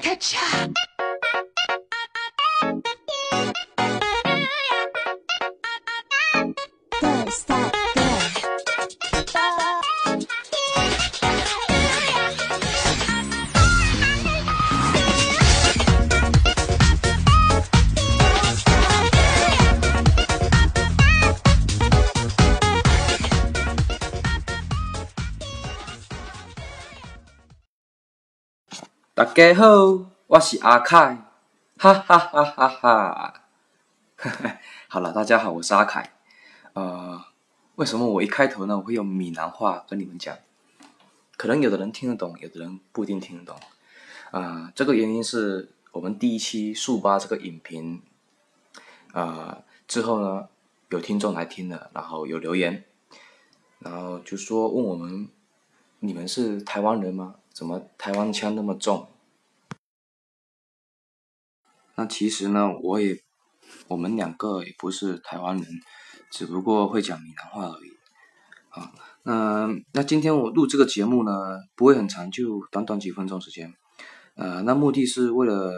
会大家好，我是阿凯，哈哈哈哈哈！好了，大家好，我是阿凯。呃，为什么我一开头呢，我会用闽南话跟你们讲？可能有的人听得懂，有的人不一定听得懂。啊，这个原因是我们第一期速八这个影评，啊之后呢，有听众来听了，然后有留言，然后就说问我们，你们是台湾人吗？怎么台湾腔那么重？那其实呢，我也，我们两个也不是台湾人，只不过会讲闽南话而已。啊，那那今天我录这个节目呢，不会很长，就短短几分钟时间。呃，那目的是为了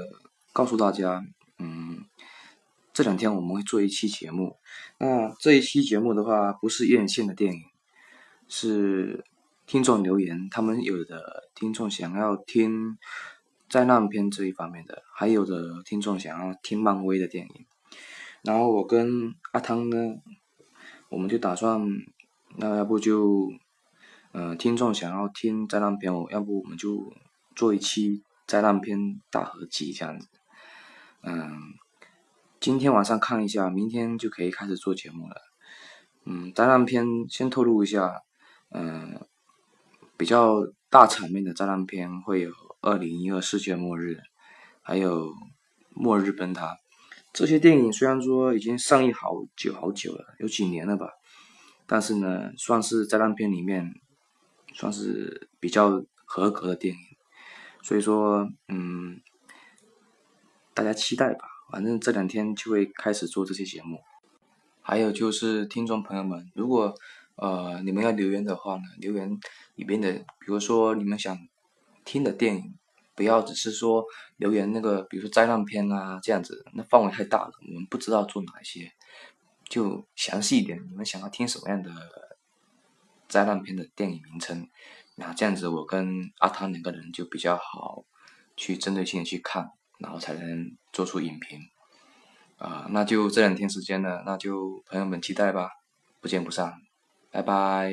告诉大家，嗯，这两天我们会做一期节目。那这一期节目的话，不是院线的电影，是。听众留言，他们有的听众想要听灾难片这一方面的，还有的听众想要听漫威的电影。然后我跟阿汤呢，我们就打算，那要不就，嗯，听众想要听灾难片，我要不我们就做一期灾难片大合集这样子。嗯，今天晚上看一下，明天就可以开始做节目了。嗯，灾难片先透露一下，嗯。比较大场面的灾难片会有《二零一二世界末日》，还有《末日崩塌》这些电影，虽然说已经上映好久好久了，有几年了吧，但是呢，算是灾难片里面算是比较合格的电影。所以说，嗯，大家期待吧。反正这两天就会开始做这些节目。还有就是听众朋友们，如果呃，你们要留言的话呢，留言里边的，比如说你们想听的电影，不要只是说留言那个，比如说灾难片啊这样子，那范围太大了，我们不知道做哪一些，就详细一点，你们想要听什么样的灾难片的电影名称，那这样子我跟阿汤两个人就比较好去针对性的去看，然后才能做出影评。啊，那就这两天时间了，那就朋友们期待吧，不见不散。拜拜。